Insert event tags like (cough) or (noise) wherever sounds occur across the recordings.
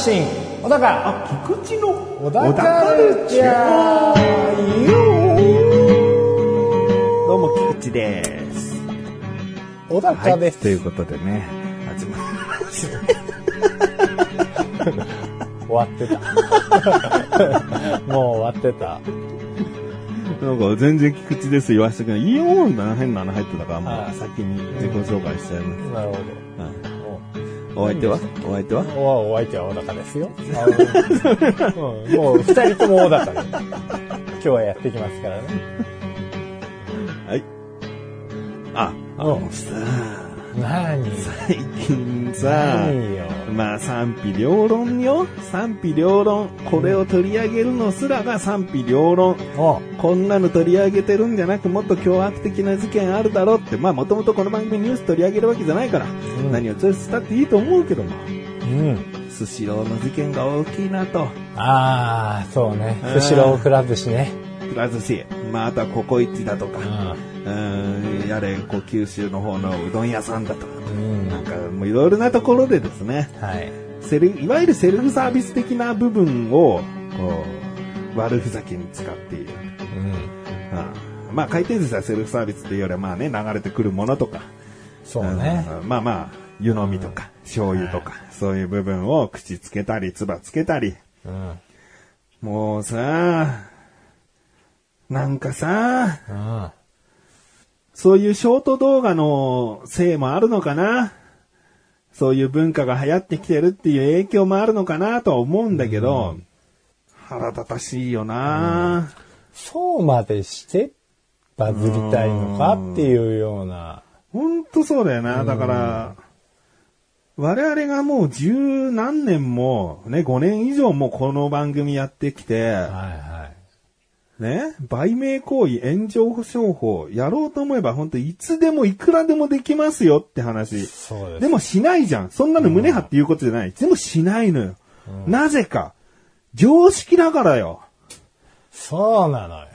発信小高あ、菊池の小高カルチャーどうも菊池です。小高です、ということでね、始まりました。終わってた。もう終わってた。なんか全然菊池です言わせてくれない。イオンだ変なの入ってたから、もはい。う先に自己紹介しちゃいます。なるほはいお相手は？お相手は？どおお相手は小高ですよ、うん、もう二人とも小高で今日はやっていきますからね。はい。あ、あのさ、何？最近さ、何よまあ賛否両論よ。賛否両論。これを取り上げるのすらが賛否両論。おこんなの取り上げてるんじゃなくもっと凶悪的な事件あるだろうって、まあもともとこの番組ニュース取り上げるわけじゃないから、ん。何をチョイスしたっていいと思うけども、うん。スシローの事件が大きいなと、ああそうね。うん。スシローくら寿司ね。くら寿司、まああとはココイチだとか、ううん、やれ、こう九州の方のうどん屋さんだとか、ん、なんかもういろいろなところでですね、はい。セルいわゆるセルフサービス的な部分を、こう、悪ふざけに使っている。うん。うんまあ回転寿司はセルフサービスっていうよりはまあね、流れてくるものとか、そうね。うんまあまあ、湯飲みとか、醤油とか、そういう部分を口つけたり、唾つけたり。うん。もうさ、なんかさ、うん。そういうショート動画のせいもあるのかなそういう文化が流行ってきてるっていう影響もあるのかなとは思うんだけど、腹立たしいよな、そうまでしてバズりたいのかっていうような。ほんとそうだよな。だから、我々がもう十何年も、ね、5年以上もこの番組やってきて、はいはい。ね、売名行為、炎上商法、やろうと思えば本当いつでもいくらでもできますよって話。そうです。でもしないじゃん。そんなの胸張って言うことじゃない。でもしないのよ。なぜか。常識だからよ。そうなのよ。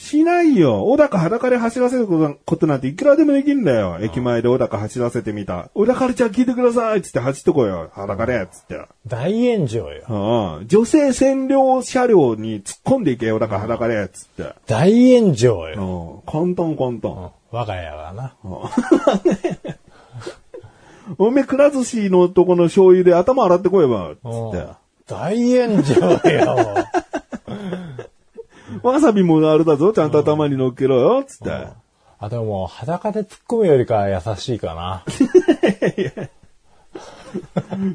しないよ。小高裸で走らせることなんていくらでもできんだよ。駅前で小高走らせてみた。小高ルちゃん聞いてくださいっつって走っとこうよ。裸でっつって。大炎上よ。うん。女性占領車両に突っ込んでいけよ。小高裸でっつって。大炎上うよ。ん。簡単簡単。我が家はな。(laughs) おめえくら寿司のとこの醤油で頭洗ってこいば。つうんって。大炎上よ。わさびもあれだぞ。ちゃんと頭に乗っけろよ。つって。あ、でも裸で突っ込むよりかは優しいかな。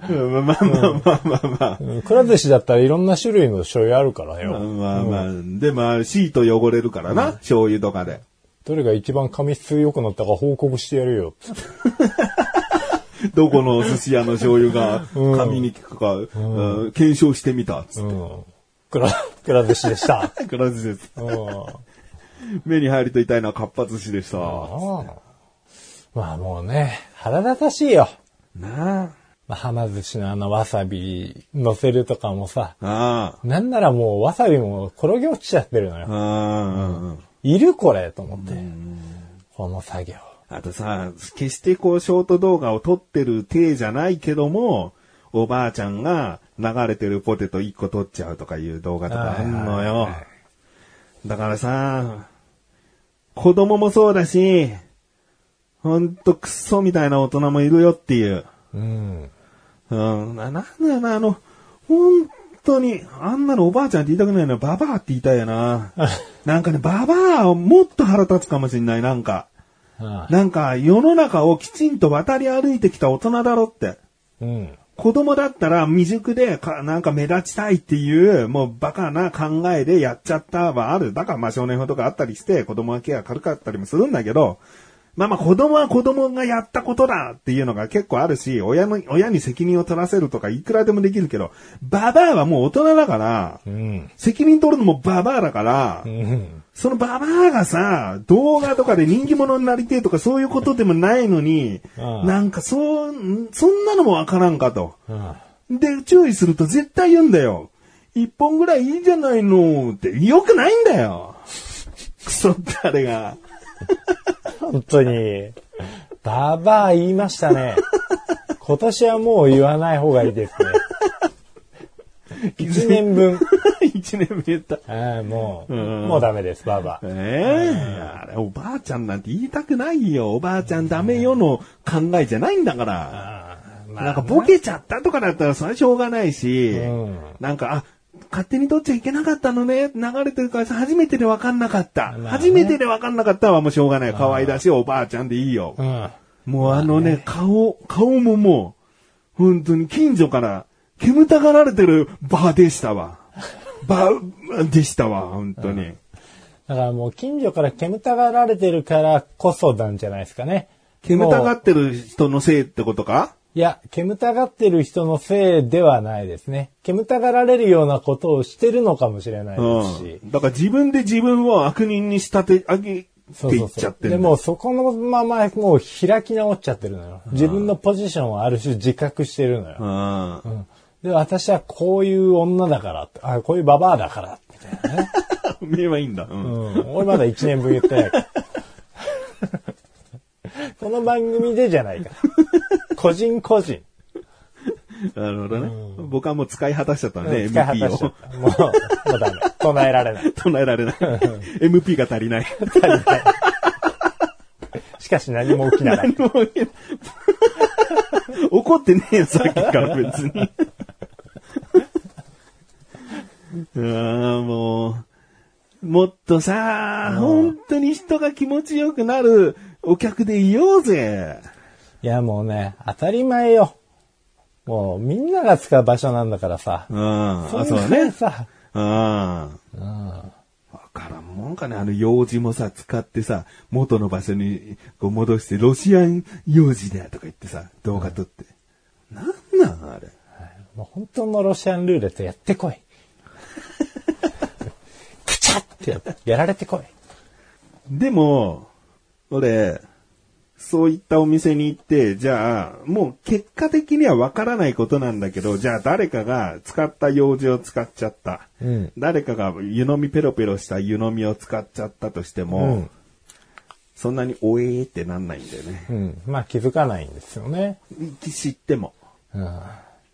うんまあまあまあまあまあ。うんくら寿司だったらいろんな種類の醤油あるからよ。まあまあ、でも、シート汚れるからな、醤油とかで。どれが一番紙質良くなったか報告してやるよ。(laughs) どこのお寿司屋の醤油が紙に効くか、うん検証してみた。つってうん。くら、(laughs) くら寿司でした。(laughs) くら寿司です。うん。目に入ると痛いのはかっぱ寿司でした。まあもうね、腹立たしいよ。なまあ、はま寿司のあのわさび乗せるとかもさ、あ。あなんならもうわさびも転げ落ちちゃってるのあ。よ。ああ。いるこれと思って。この作業。あとさ、決してこう、ショート動画を撮ってる体じゃないけども、おばあちゃんが流れてるポテト1個取っちゃうとかいう動画とかあんのよ。だからさ、子供もそうだし、ほんとクソみたいな大人もいるよっていう。うん。うん、な、なんだよな、あの、本当に、あんなのおばあちゃんって言いたくないのよ。ババアって言いたいよな。(laughs) なんかね、ババアはもっと腹立つかもしんない、なんか。あなんか、世の中をきちんと渡り歩いてきた大人だろって。うん。子供だったら未熟でか、なんか目立ちたいっていう、もうバカな考えでやっちゃったはある。だからまあ少年法とかあったりして、子供はケア軽かったりもするんだけど、まあまあ子供は子供がやったことだっていうのが結構あるし、親の、親に責任を取らせるとかいくらでもできるけど、ババアはもう大人だから、うん。責任取るのもババアだから、うん。そのババアがさ、動画とかで人気者になりてえとかそういうことでもないのに、うんなんかそう、んそんなのもわからんかと。うん。で、注意すると絶対言うんだよ。一本ぐらいいいじゃないのって、よくないんだよ。ソったれが。本当に。ババア言いましたね。今年はもう言わない方がいいですね。一年分。(laughs) 一年目言った。ああもう、うんもうダメです、ババア。ええあれ、おばあちゃんなんて言いたくないよ。おばあちゃんダメよの考えじゃないんだから。なんかボケちゃったとかだったらそれはしょうがないし、うんなんか、あ、勝手に取っちゃいけなかったのね。流れてるからさ、初めてで分かんなかった。まあね初めてで分かんなかったはもうしょうがない。可愛らしいおばあちゃんでいいよ。うん。もうあのね、顔、顔ももう、本当に近所から煙たがられてるバーでしたわ。(laughs) バーでしたわ、本当に。だからもう近所から煙たがられてるからこそなんじゃないですかね。煙たがってる人のせいってことか？いや、煙たがってる人のせいではないですね。煙たがられるようなことをしてるのかもしれないですし。うん。だから自分で自分を悪人に仕立て上げてそういっそうそう。ちゃってるんだ。でもうそこのままもう開き直っちゃってるのよ。自分のポジションをある種自覚してるのよ。うん。うんで、私はこういう女だからあ、こういうババアだから、みたいなね。(laughs) 目はいいんだ。うん。うん。俺まだ1年分言ってないから。この番組でじゃないから。(laughs) 個人個人。なるほどね。僕はもう使い果たしちゃったのね、使い果た MP を。た。もう、もうダメ。(laughs) 唱えられない。唱えられない。MP が足りない。(laughs) しかし何も起きなかっ何も言えない怒ってねえよ、さっきから別に。ああ、もう、もっとさ、本当に人が気持ちよくなるお客でいようぜ。た。いや、もうね、当たり前よ。もう、みんなが使う場所なんだからさ。うん。あ、そそうだね。んなにさ。うん。わからんもんかね、あの用事もさ、使ってさ、元の場所にこう戻して、ロシアン用事だとか言ってさ、動画撮って。なんなんあれ。もう本当のロシアンルーレットやってこい。プチャってややられてこい。でも、俺、そういったお店に行って、じゃあ、もう結果的にはわからないことなんだけど、じゃあ誰かが使った用事を使っちゃった。うん誰かが湯飲みペロペロした湯飲みを使っちゃったとしても、うんそんなにおえーってなんないんだよね。うん。まあ気づかないんですよね。知っても。うん。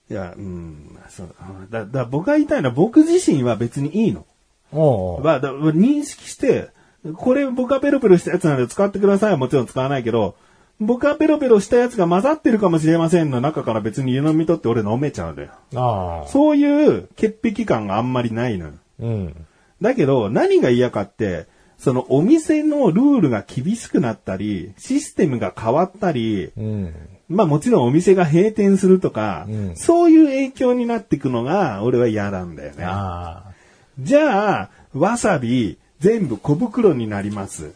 いや、うん、そうだ。だだ僕が言いたいのは僕自身は別にいいの。おうまあ、だ認識して、これ僕がペロペロしたやつなので使ってくださいはもちろん使わないけど、僕がペロペロしたやつが混ざってるかもしれませんの中から別に湯飲み取って俺飲めちゃうんだよ。ああ。そういう潔癖感があんまりないのよ。うん。だけど、何が嫌かって、そのお店のルールが厳しくなったり、システムが変わったり、うん。まあもちろんお店が閉店するとか、うんそういう影響になっていくのが俺は嫌なんだよね。ああ。じゃあ、わさび全部小袋になります。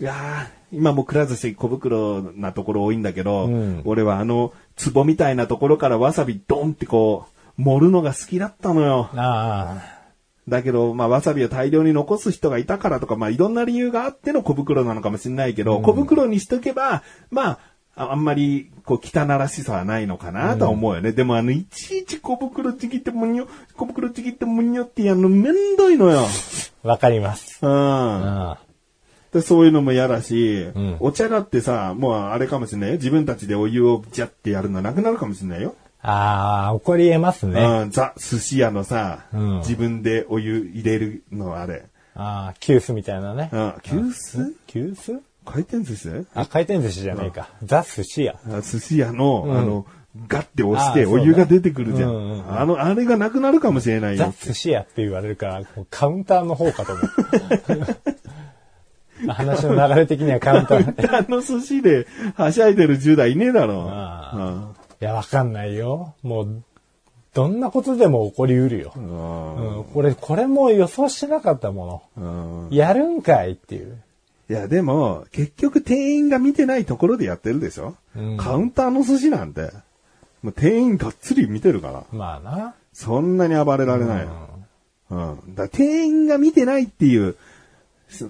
いやー今もくら寿司小袋なところ多いんだけど、うん俺はあの、壺みたいなところからわさびドンってこう、盛るのが好きだったのよ。だけど、まあ、わさびを大量に残す人がいたからとか、まあ、いろんな理由があっての小袋なのかもしれないけど、小袋にしとけば、まあ、ああんまり、こう、汚らしさはないのかなとは思うよね。でも、あの、いちいち小袋ちぎってむにょ、小袋ちぎってむにょってやるのめんどいのよ。わかります。うん。あでそういうのも嫌だし、んお茶だってさ、もうあれかもしれないよ。自分たちでお湯をジャってやるのなくなるかもしれないよ。ああ、起こり得ますね。うん、ザ・寿司屋のさ、うん自分でお湯入れるのあれ。ああ、急須みたいなね。うん、急須？急須？回転寿司？あ、回転寿司じゃねえか。ザ・寿司屋。あ寿司屋の、んあの、ガッて押してお湯が出てくるじゃん。うんうんうんあの、あれがなくなるかもしれないザ・よ。寿司屋って言われるから、カウンターの方かと思う。(laughs) 話の流れ的にはカウンター。あの寿司ではしゃいでる10代いねえだろ。あいや、わかんないよ。もう、どんなことでも起こりうるよ。うんうん、これ、これも予想してなかったもうんの。やるんかいっていう。いや、でも、結局店員が見てないところでやってるでしょ、うんカウンターの寿司なんて、もう店員がっつり見てるから、まあな。そんなに暴れられないよ。うん。だから店員が見てないっていう、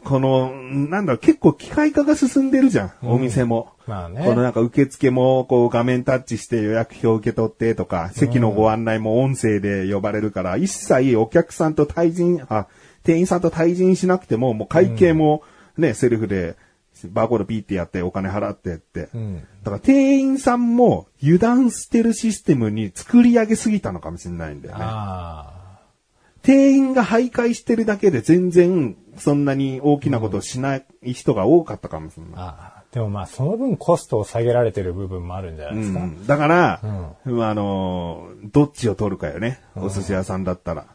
この、なんだろう、結構機械化が進んでるじゃん、お店も。まあね。このなんか受付もこう画面タッチして予約表受け取ってとか、席のご案内も音声で呼ばれるから、一切お客さんと対人、あ、店員さんと対人しなくても、もう会計もね、セルフで、バーコードピーってやってお金払ってって。んだから店員さんも油断してるシステムに作り上げすぎたのかもしれないんだよね。あ店員が徘徊してるだけで全然そんなに大きなことをしない人が多かったかもしれない。あ。ああ。でもまあ、その分コストを下げられてる部分もあるんじゃないですか。うん、だから、まああのーどっちを取るかよね。お寿司屋さんだったら。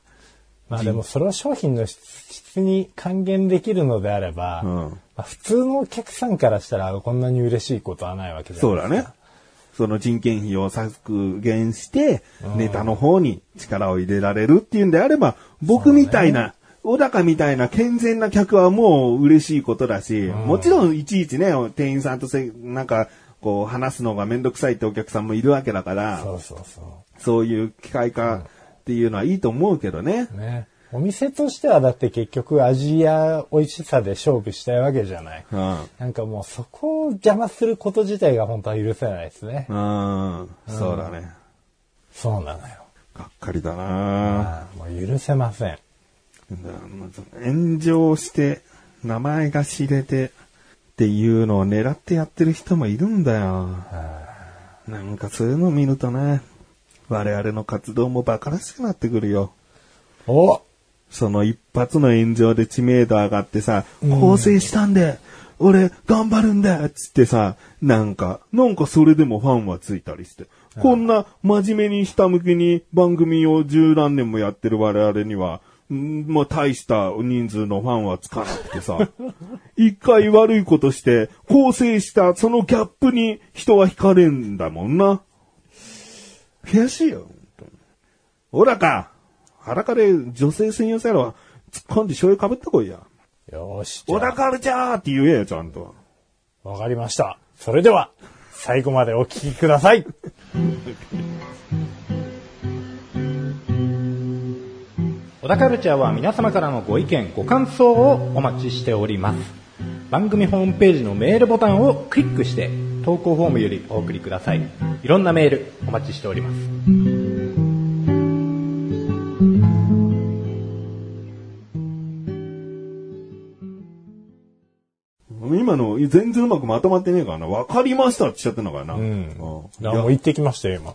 まあでもそれは商品の質に還元できるのであれば、うん。まあ普通のお客さんからしたらこんなに嬉しいことはないわけじゃないですか。そうだね。その人件費を削減して、ネタの方に力を入れられるっていうんであれば、僕みたいな、小高みたいな健全な客はもう嬉しいことだし、もちろんいちいちね、店員さんとせ、なんか、こう話すのがめんどくさいってお客さんもいるわけだから、そうそうそそういう機会化っていうのはいいと思うけどね。う。ね。お店としてはだって結局味や美味しさで勝負したいわけじゃない。うん。なんかもうそこを邪魔すること自体が本当は許せないですね。うん。そうだね。そうなのよ。がっかりだなもう許せません。炎上して、名前が知れて、っていうのを狙ってやってる人もいるんだよ。なんかそういうのを見るとね、我々の活動も馬鹿らしくなってくるよ。おその一発の炎上で知名度上がってさ、構成したんで、俺頑張るんだっつってさ、なんか、なんかそれでもファンはついたりして。こんな真面目に下向きに番組を十何年もやってる我々には、んもう大した人数のファンはつかなくてさ、(laughs) 一回悪いことして、構成したそのギャップに人は惹かれんだもんな。悔しいよ、本当にほらか裸で女性専用サロン突っ込んで醤油かぶってこいや。よーし。じ小田カルチャーって言えよ、ちゃんと。わかりました。それでは、最後までお聞きください。小田カルチャーは皆様からのご意見、ご感想をお待ちしております。番組ホームページのメールボタンをクリックして、投稿フォームよりお送りください。いろんなメールお待ちしております。今の全然うまくまとまってねえからな。わかりましたって言っちゃってんのかな。う。うんだからもう行ってきましたよ、今。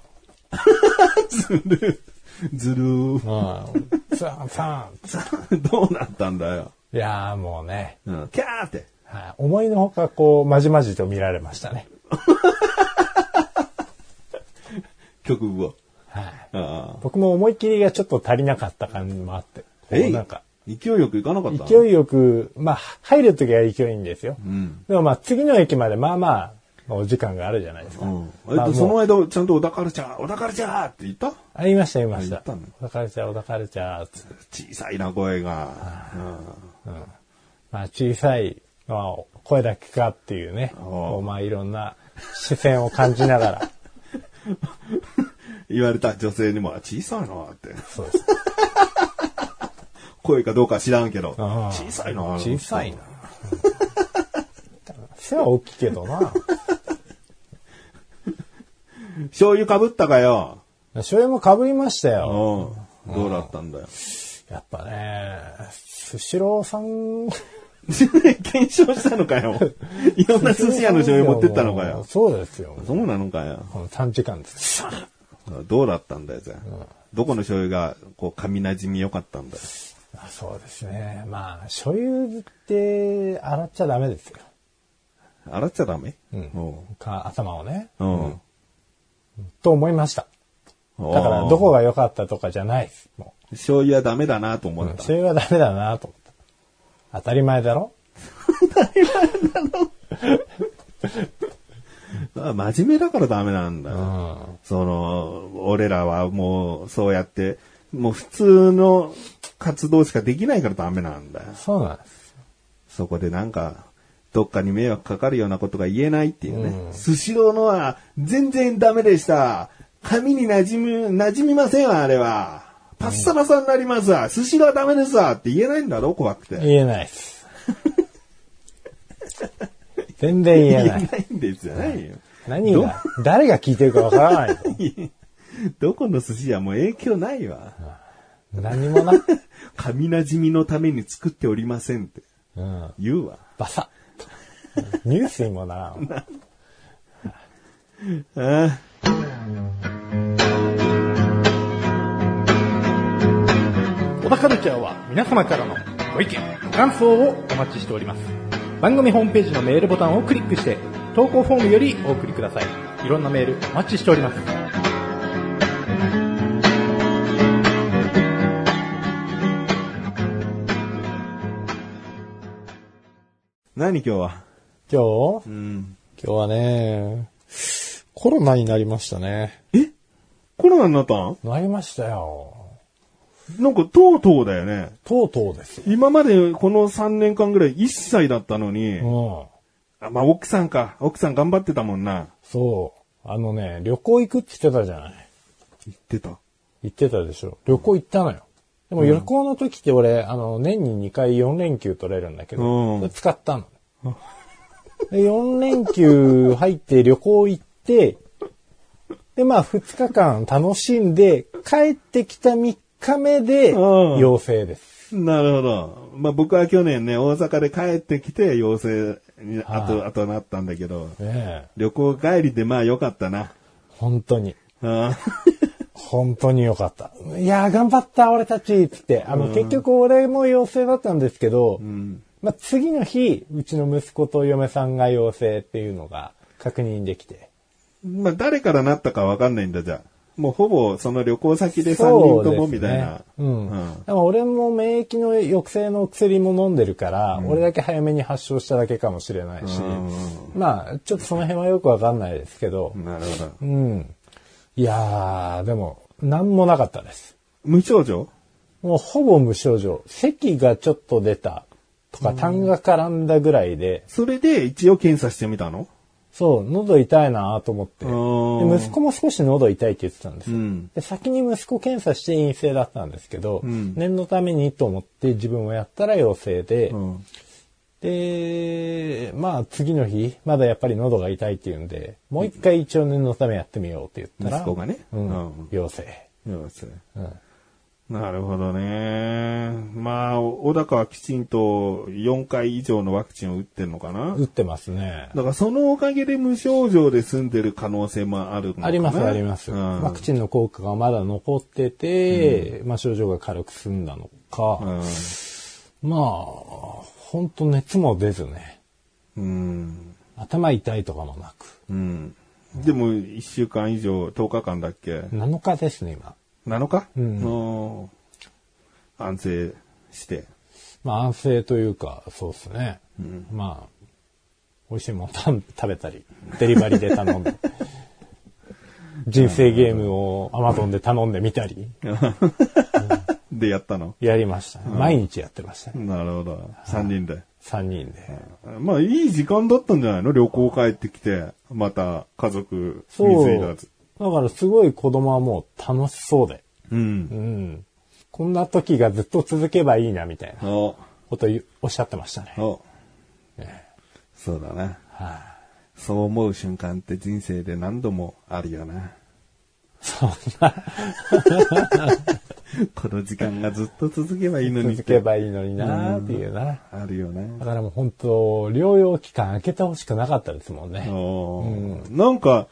(laughs) ずる。ずるー。うん。さんさん。(laughs) どうなったんだよ。いやーもうね、うん、キャーって。はい、思いのほかこう、まじまじと見られましたね。(laughs) 曲を。はい。僕も思い切りがちょっと足りなかった感じもあって。えいなんか、勢いよく行かなかった勢いよく、まあ、入るときは勢いいいんですよ。うん。でもまあ、次の駅までまあまあ、お時間があるじゃないですか。うん。えっまあと、その間、ちゃんと小田カルチャー、小田カルチャーって言った？ありました、言いました。あ言ったの？小田カルチャー、小田カルチャーつって小さいな、声が。まあ、小さい、まあ、声だけかっていうね、まあ、いろんな視線を感じながら、う (laughs) ん言われた女性にも、小さいなって。そうです。声かどうか知らんけど。小さいな小さいな。背は大きいけどな。醤油かぶったかよ。醤油も被りましたよ。うん。どうだったんだよ。やっぱね、スシローさん、(laughs) 検証したのかよ。(laughs) いろんな寿司屋の醤油持ってったのかよ。そうですよ。そうなのかよ。この短時間です。どうだったんだよ、じゃあ。どこの醤油が、こう、噛み馴染み良かったんだよ。あそうですね。まあ、醤油って洗っちゃダメですよ。洗っちゃダメ？うんおか頭をね。ううん。と思いました。だから、どこが良かったとかじゃないです。も醤油はダメだなと思う。った。醤油はダメだなと思った。当たり前だろ (laughs) あ真面目だからダメなんだよ。うん。その、俺らはもう、そうやって、もう普通の活動しかできないからダメなんだよ。そうなんです。そこでなんか、どっかに迷惑かかるようなことが言えないっていうね。スシローのは全然ダメでした。髪に馴染む、馴染みませんわ、あれは。パッサパサになりますわ。スシローはダメですわって言えないんだろ、怖くて。言えないです。(laughs) 全然言え言えない。ないんですよね。何が、誰が聞いてるかわからないと。(laughs) どこの寿司屋も影響ないわ。何もな。(laughs) 神馴染みのために作っておりませんってうん。言うわ。バサッ。ニュースにもならん。(laughs) あ小田カルチャーは皆様からのご意見、ご感想をお待ちしております。番組ホームページのメールボタンをクリックして、投稿フォームよりお送りください。いろんなメールお待ちしております。何今日は？今日？うん。今日はね、コロナになりましたね。え？コロナになったん？なりましたよ。なんかとうとうだよね。とうとうですよ。今までこの3年間ぐらい一切だったのに、うん。あまあ奥さんか。奥さん頑張ってたもんな。そう。あのね、旅行行くって言ってたじゃない。言ってた。行ってたでしょ。旅行行ったのよ。でも旅行の時って俺、あの、年に2回4連休取れるんだけど、うん使ったの。で4連休入って旅行行って、で、まあ2日間楽しんで、帰ってきた3日目でうん陽性です。なるほど。まあ僕は去年ね、大阪で帰ってきて陽性に後、はい後なったんだけど、ねえ。旅行帰りでまあ良かったな。本当に。あ (laughs) 本当によかった。いやー、頑張った、俺たちつって。あの、結局俺も陽性だったんですけど、うん。まあ、次の日、うちの息子と嫁さんが陽性っていうのが確認できて。まあ誰からなったかわかんないんだじゃあ。もうほぼその旅行先で3人ともみたいな。うん。うんでも俺も免疫の抑制の薬も飲んでるから、俺だけ早めに発症しただけかもしれないし、まあ、ちょっとその辺はよくわかんないですけど、なるほど。うん。いやー、でも、なんもなかったです。無症状？もうほぼ無症状。咳がちょっと出たとか、痰が絡んだぐらいで、それで一応検査してみたの？そう、喉痛いなと思って。息子も少し喉痛いって言ってたんですよ。うんで先に息子検査して陰性だったんですけど、ん念のためにと思って自分をやったら陽性で、うん。で、まあ次の日、まだやっぱり喉が痛いっていうんで、もう一回一応念のためやってみようって言ったら、息子がねうんうん陽性。よしうんなるほどね。まあ、小高はきちんと4回以上のワクチンを打ってんのかな？打ってますね。だからそのおかげで無症状で済んでる可能性もあるのかな？ありますあります。うんワクチンの効果がまだ残ってて、まあ症状が軽く済んだのか、まあ、ほんと熱も出ずね、うん。うん。頭痛いとかもなく、うん。でも、1週間以上、10日間だっけ？7日ですね、今。?7 日うんの安静して。まあ安静というか、そうですね。まあ、美味しいもの食 (laughs) 食べたり、デリバリーで頼んで、(laughs) 人生ゲームをアマゾンで頼んでみたり、(laughs) で、やったの？やりましたね。毎日やってましたね。なるほど。3人で。3人で。まあ、いい時間だったんじゃないの？旅行帰ってきて、また家族。水入らず。だからすごい子供はもう楽しそうで。うんう。ん。こんな時がずっと続けばいいなみたいなお、ことおっしゃってましたね。お。そうだな。はい、そう思う瞬間って人生で何度もあるよな。そんな、(laughs) この時間がずっと続けばいいのに。続けばいいのになっていうな。あるよだね。からもう本当、療養期間空けてほしくなかったですもんね。おーなんか、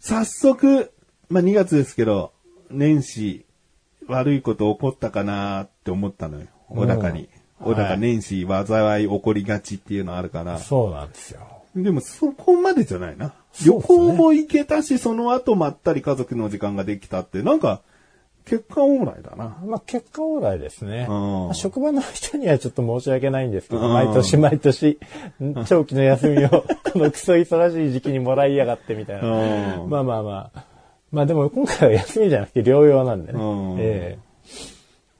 早速、まあ、2月ですけど、年始、悪いこと起こったかなって思ったのよ。小高に。うん小高年始、災い起こりがちっていうのあるから。そうなんですよ。でもそこまでじゃないな。旅行も行けたし、その後まったり家族の時間ができたって、なんか、結果オーライだな。まあ結果オーライですね。うんまあ職場の人にはちょっと申し訳ないんですけど、うん毎年毎年、長期の休みを (laughs) このクソ忙しい時期にもらいやがってみたいな。うんまあまあまあ。まあでも今回は休みじゃなくて療養なんでね。うんえ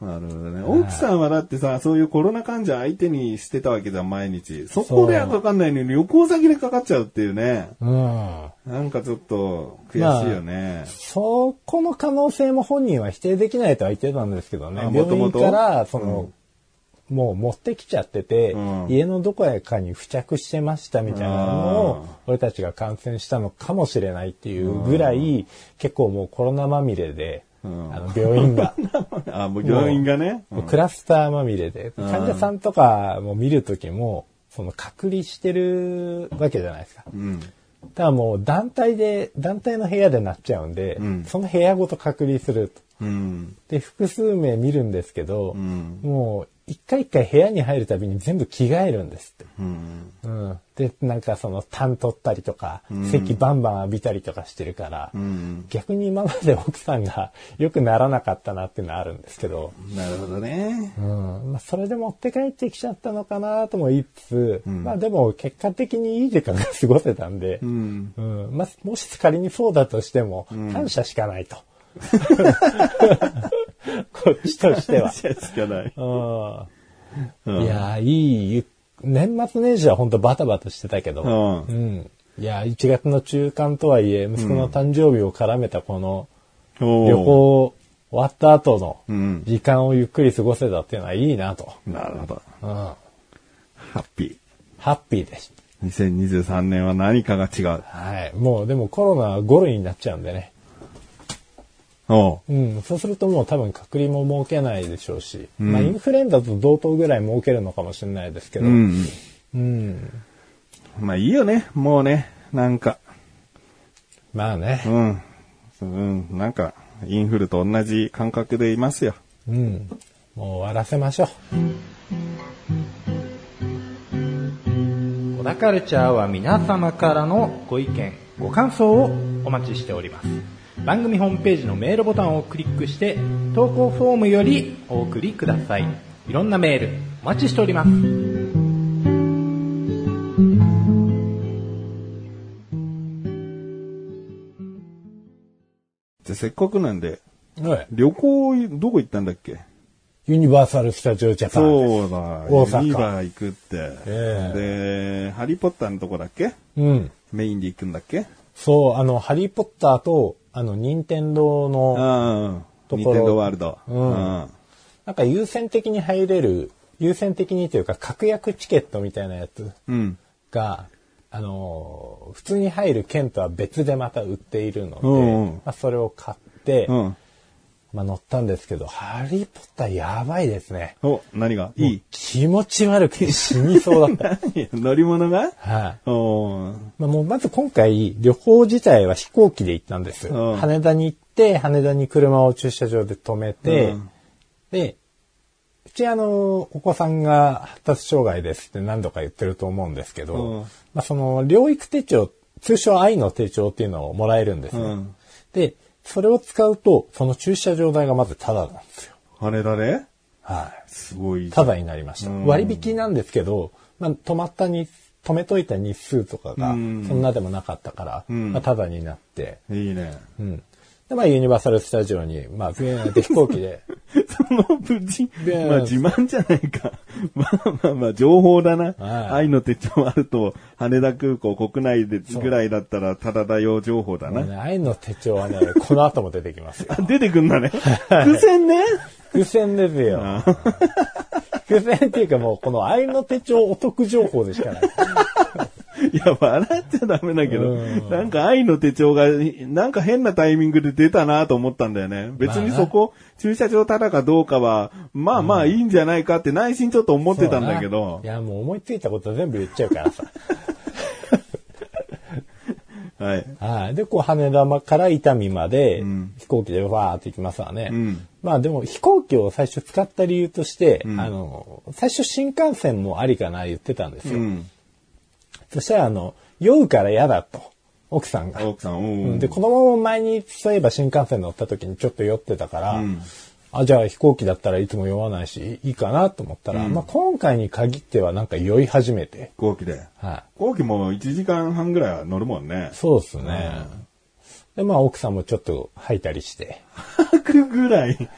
なるほどね。奥さんはだってさ、そういうコロナ患者相手にしてたわけじゃん、毎日。そこではかかんないのに旅行先でかかっちゃうっていうね。えうん。なんかちょっと悔しいよね。そこの可能性も本人は否定できないとは言ってたんですけどね。あ病院元々から、その、もう持ってきちゃってて、うん家のどこやかに付着してましたみたいなのをうん、俺たちが感染したのかもしれないっていうぐらい、結構もうコロナまみれで、うんあの、病院が。(laughs) あ、もう病院がね。うんクラスターまみれで、患者さんとかも見るときも、その隔離してるわけじゃないですか。うん。だからもう団体で、団体の部屋でなっちゃうんで、うんその部屋ごと隔離すると。うん。で、複数名見るんですけど、んもう一回一回部屋に入るたびに全部着替えるんですって。うん。うん。で、なんかその、痰取ったりとか、咳バンバン浴びたりとかしてるから、うん。逆に今まで奥さんが良くならなかったなっていうのはあるんですけど、なるほどね。うん。まあ、それで持って帰ってきちゃったのかなとも言いつつ、まあでも結果的にいい時間が過ごせたんで、うん。うん。まあ、もし仮にそうだとしても、感謝しかないと。(laughs) (laughs) こっちとしては。(laughs) うん。いやー、いい、年末年始は本当バタバタしてたけど、うんうん。いやー、1月の中間とはいえ、息子の誕生日を絡めたこの旅行終わった後のうん時間をゆっくり過ごせたっていうのはいいなと。なるほど。うん。ハッピハッピーです。ー。2023年は何かが違う。はい。もうでもコロナは5類になっちゃうんでね。おううん。そうするともう多分隔離も設けないでしょうし、まあインフルエンザと同等ぐらい設けるのかもしれないですけど、うん。うん。まあいいよね。もうね。なんか。まあねう。ん。うん。なんか、インフルと同じ感覚でいますよ。うん。もう終わらせましょう。小田カルチャーは皆様からのご意見、ご感想をお待ちしております。番組ホームページのメールボタンをクリックして、投稿フォームよりお送りください。いろんなメール、お待ちしております。じゃあせっかくなんで、はい。旅行、どこ行ったんだっけ？ユニバーサル・スタジオ・ジャパン。そうだ。大阪ユニバー行くって。えで、ハリーポッターのとこだっけ？うん。メインで行くんだっけ？そう、あの、ハリー・ポッターと、あの、任天堂の、ワールド。うんうんなんか優先的に入れる、優先的にというか、確約チケットみたいなやつうん。が、あの、普通に入る券とは別でまた売っているので、うんうんまあ、それを買って、うん。まあ、乗ったんですけど、ハリー・ポッターやばいですね。お、何が？いい？気持ち悪くて死にそうだった。(laughs) 乗り物が？はい、おー。まあ、もうまず今回旅行自体は飛行機で行ったんです。うん羽田に行って、羽田に車を駐車場で止めて、うん。で、うちあの、お子さんが発達障害ですって何度か言ってると思うんですけど、うんまあその療育手帳、通称愛の手帳っていうのをもらえるんですね。うん。で、それを使うと、その駐車場代がまずタダなんですよ。羽田ではい。すごい。タダになりました。うん割引なんですけど、まあ、止まったに、止めといた日数とかが、そうんんなでもなかったから、うんまあ、タダになって、いいね。うん。で、まあ、ユニバーサル・スタジオに、まあ、ビューンって飛行機で、(laughs) その無事、でまあ自慢じゃないか。(laughs) まあまあまあ情報だな。はい愛の手帳あると、羽田空港国内でぐらいだったらただだよ情報だな。ね、愛の手帳はね、(laughs) この後も出てきますよ。あ出てくんだね。伏線ね。伏線ですよ。伏線っていうかもう、この愛の手帳お得情報でしかない。いや、笑っちゃダメだけど、うんなんか愛の手帳が、なんか変なタイミングで出たなと思ったんだよね。別にそこ、駐車場ただかどうかは、まあまあいいんじゃないかって内心ちょっと思ってたんだけどい、や、もう思いついたこと全部言っちゃうからさ。(laughs) はい。はい。で、こう、羽田から伊丹までん、飛行機でわーって行きますわね。うんまあでも、飛行機を最初使った理由として、んあの、最初新幹線もありかな言ってたんですよ。うん。そしたら、あの、酔うから嫌だと、奥さんが。奥さん、ううんん。で、子供も前に、そういえば新幹線乗った時にちょっと酔ってたから、うんあ、じゃあ飛行機だったらいつも酔わないし、いいかなと思ったら、まあ今回に限ってはなんか酔い始めて、飛行機で。はい。飛行機も1時間半ぐらいは乗るもんね。そうですね。で、まあ奥さんもちょっと吐いたりして、吐くぐらい、はい。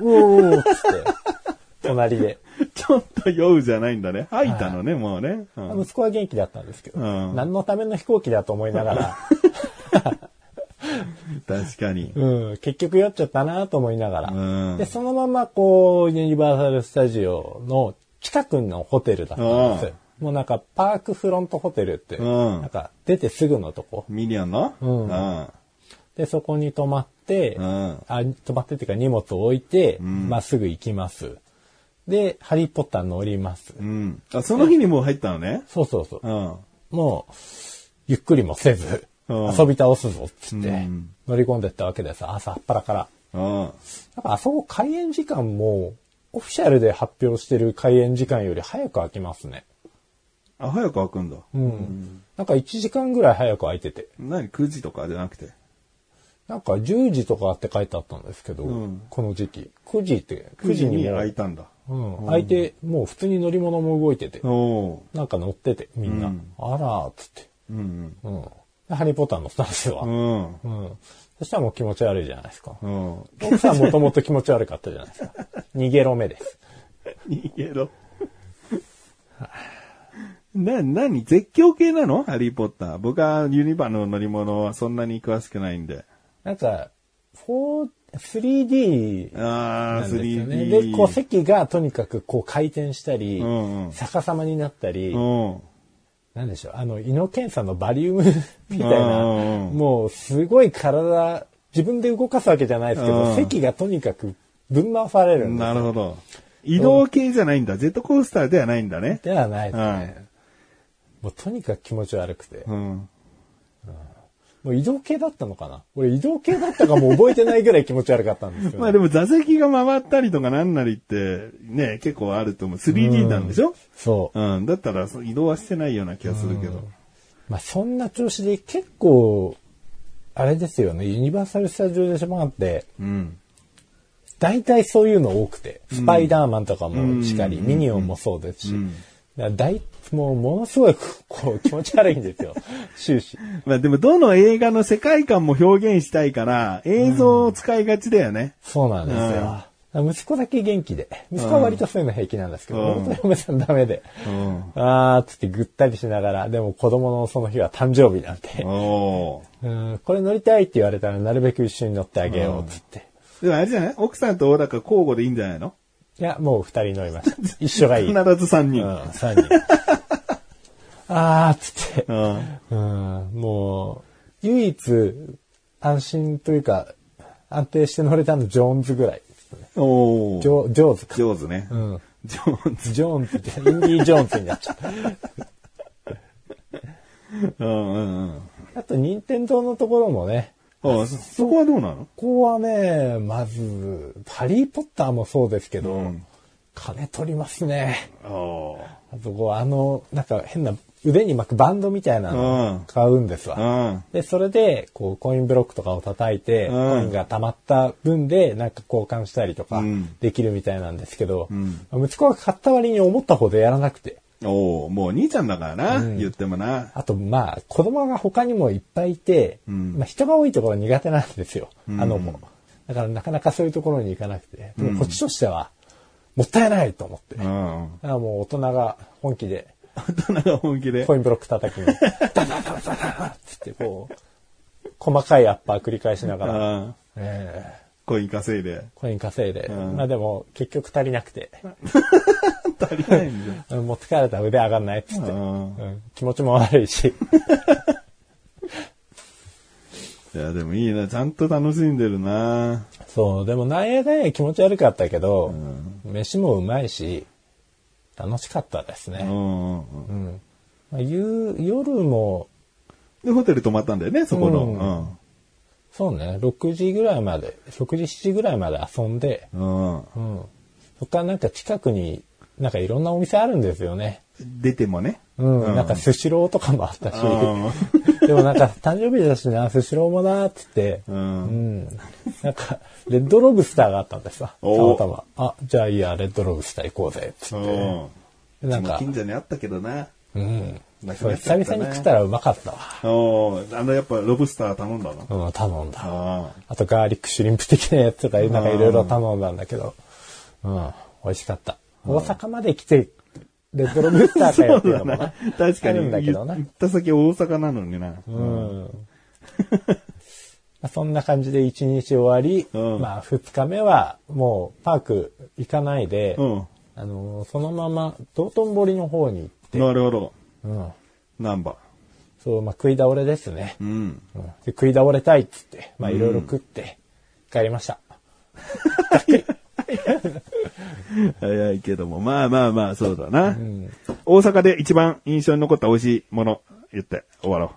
うおーっつって、隣で。(laughs) ちょっと酔うじゃないんだね。吐いたのね、もうね。うん。息子は元気だったんですけど、うん。何のための飛行機だと思いながら、(laughs) 確かに。うん、結局酔っちゃったなと思いながら、うん。で、そのままこう、ユニバーサル・スタジオの近くのホテルだったんです。もうなんかパークフロントホテルって、うん。なんか出てすぐのとこ。ミニオンの？うん。うん。で、そこに泊まって、うん。あ泊まってっていうか荷物を置いて、ん。まあすぐ行きます。で、ハリーポッター乗ります。うん。あ、その日にもう入ったのね？そうそうそう。うん。もう、ゆっくりもせず、うん遊び倒すぞっつってうん、乗り込んでったわけです。朝っぱらから。うん。あそこ開園時間も、オフィシャルで発表してる開園時間より早く開きますね。あ、早く開くんだ。うん。なんか1時間ぐらい早く開いてて。何 ?9 時とかじゃなくて？なんか10時とかって書いてあったんですけど、うんこの時期。9時って、9時にも開いたんだ。相手、もう普通に乗り物も動いてて、なんか乗ってて、みんな、あら、つって。ハリーポッターのスタンスはそしたらもう気持ち悪いじゃないですか。奥さんもともと気持ち悪かったじゃないですか。(laughs) 逃げろ目です。逃げろ。(laughs) な、なに絶叫系なの？ハリーポッター。僕はユニバの乗り物はそんなに詳しくないんで。なんか、フォー 3D なんですよね。で、こう席がとにかくこう回転したり、うんうん、逆さまになったり、うん、なんでしょう、あの、胃野検査のバリウム (laughs) みたいな、うん、もうすごい体、自分で動かすわけじゃないですけど、うん、席がとにかくぶん回されるんですなるほど。移動系じゃないんだ。ジェットコースターではないんだね。ではないですね。うん、もうとにかく気持ち悪くて。うんもう移動系だったのかな？俺移動系だったかも覚えてないぐらい気持ち悪かったんですよ、ね。(laughs) まあでも座席が回ったりとかなんなりって、ね、結構あると思う。3D なんでしょ？そう。うん。だったら移動はしてないような気がするけど。まあそんな調子で結構、あれですよね、ユニバーサル・スタジオ・ジャパンって、うん。大体そういうの多くて、スパイダーマンとかもしかり、うん。ミニオンもそうですし、うんだ大もうものすごいこう気持ち悪いんですよ、(laughs) 終始。まあでもどの映画の世界観も表現したいから、映像を使いがちだよね。そうなんですよ。息子だけ元気で。息子は割とそういうの平気なんですけど、うん本当に嫁さんダメで。うん。あーっつってぐったりしながら、でも子供のその日は誕生日なんて、おーうん、これ乗りたいって言われたらなるべく一緒に乗ってあげようっつって。でもあれじゃない？奥さんと小高交互でいいんじゃないの？いや、もう二人乗りました。一緒がいい。必うん、ず3人。三人。(laughs) あーっつって。うん。うん、もう、唯一安心というか、安定して乗れたのジョーンズぐらいですね。おージョジョーズか。上手ね。うん。上手。ジョーンズって、インディ・ージョーンズになっちゃった。(laughs) うんうんうん。あと、任天堂のところもね、あそそこはどうなの？ここはね、まず、ハリー・ポッターもそうですけど、うん。金取りますね。ああ。とこう、あの、なんか変な腕に巻くバンドみたいなのうん。買うんですわ。で、それで、こう、コインブロックとかを叩いて、うん。コインが溜まった分で、なんか交換したりとかうん、できるみたいなんですけど、ん。息子が買った割に思ったほどやらなくて。おおもう兄ちゃんだからな、言ってもな。あと、まあ、子供が他にもいっぱいいて、んまあ、人が多いところ苦手なんですよ。あのも。だからなかなかそういうところに行かなくて。でもこっちとしては、もったいないと思って。だかうん。らもう大人が本気で、大人が本気でコ。インブロック叩きに、ダダダダダダつってこう、細かいアッパー繰り返しながら、うんええコイン稼いで。コイン稼いで、うんまあでも結局足りなくて、(laughs) 足りないんだよ。うんもう疲れた腕上がんないっつって、うんうん気持ちも悪いし、(laughs) いや、でもいいな。ちゃんと楽しんでるな。そう、でもなんやかんや気持ち悪かったけど、飯もうまいし、楽しかったですね。うんうんうん。うんまあ、夕夜も、で、ホテル泊まったんだよね、そこの。うんそうね、6時ぐらいまで、6時、7時ぐらいまで遊んで、うん。うん。うん。そっからなんか近くに、なんかいろんなお店あるんですよね。出てもね。うん、なんかスシローとかもあったし、う (laughs) でもなんか誕生日だしな、スシローもなーって言って、う。うんん。なんか、レッドロブスターがあったんですわ。たおまたま。あ、じゃあいいや、レッドロブスター行こうぜ、ってう言って。なんか、近所にあったけどな。うん。久々に食ったらうまかったわ。おーあの、やっぱロブスター頼んだの？うん、頼んだ。ああとガーリックシュリンプ的なやつとか、なんかいろいろ頼んだんだけど、うん、美味しかった。大阪まで来て、レッドロブスターかよっていうのもな確かに。あるんだけどな。行った先大阪なのにな。うん。(laughs) まあそんな感じで一日終わり、うんまあ二日目はもうパーク行かないで、うん。あのーそのまま道頓堀の方に行って、なるほど。うん、ナンバそう、まあ食い倒れですね。うん。うんで食い倒れたいっつって、まあいろいろ食って帰りました。(laughs) 早いけども、まあまあまあ、そうだな。大阪で一番印象に残った美味しいもの、言って終わろ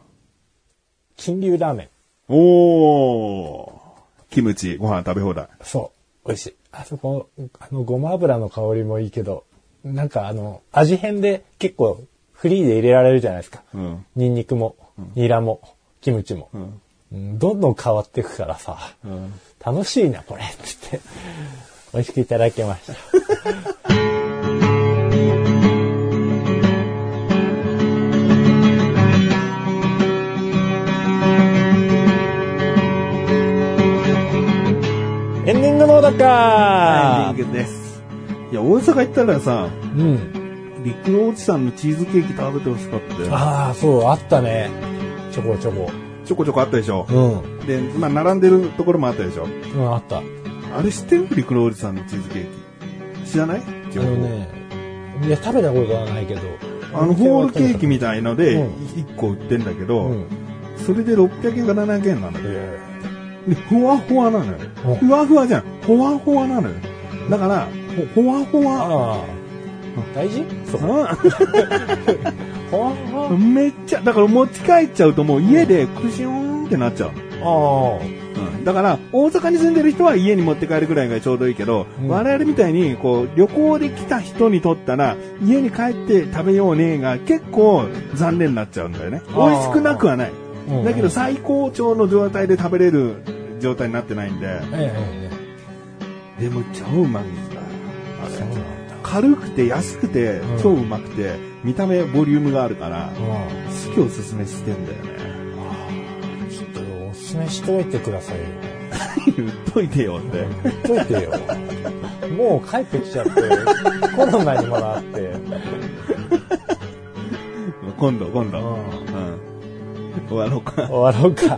金龍ラーメン。う。おー。キムチ、ご飯食べ放題。そう。美味しい。あそこ、あの、ごま油の香りもいいけど、なんかあの、味変で結構フリーで入れられるじゃないですか。うん。ニンニクも、ニラも、キムチも。んうんどんどん変わっていくからさ、ん楽しいな、これ。ってって、美味しくいただきました。エンディングのだかエンディングです。いや、大阪行ったらさ、うん。リックローチさんのチーズケーキ食べてほしかったよ。ああ、そう、あったね。ちょこちょこ。ちょこちょこあったでしょ。うん。で、まあ、並んでるところもあったでしょ。うん、あった。あれ知ってる？クローチさんのチーズケーキ。知らない？あのね、いや、食べたことはないけど。あの、ホールケーキみたいので、うん1個売ってんだけど、うん。それで600円か700円なのよ。えで、ふわふわなのようん。ふわふわじゃん。ほわほわなのよ。だから、ほほわほわ。ああ。大事？そう。あ (laughs) ほわほわめっちゃ、だから持ち帰っちゃうともう家でクシューンってなっちゃう。あうん、だから、大阪に住んでる人は家に持って帰るぐらいがちょうどいいけど、うん我々みたいに、こう、旅行で来た人にとったら、家に帰って食べようねが結構残念になっちゃうんだよね。美味しくなくはない。うんだけど最高潮の状態で食べれる状態になってないんで、でも超うまいんだよ。え。そうなんだ。軽くて安くてうん超うまくて、見た目ボリュームがあるから、う好きおすすめしてんだよね。めしといてくださいよ。(laughs) 言っといてよって。言っといてよ。もう帰ってきちゃって、コロナにもなって。今度、今度。ううん。終わろうか。終わろうか。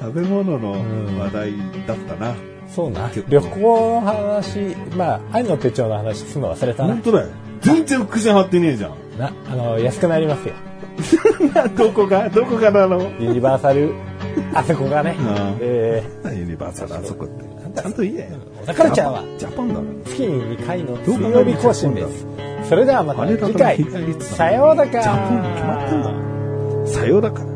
食べ物のうん話題だったな。そうな旅行の話、まあ、愛の手帳の話するの忘れたな本。当だよ。全然伏線張ってねえじゃん。な、あの、安くなりますよ。どこがどこがなの？ユニバーサル、あそこがねうん。えユニバーサルあそこって。ちゃんと言え。ー、だからちゃんはジャパンだろ。月に2回の水曜日更新です。それではまた次回さようだかジャパンに決まってんだ。さようだから。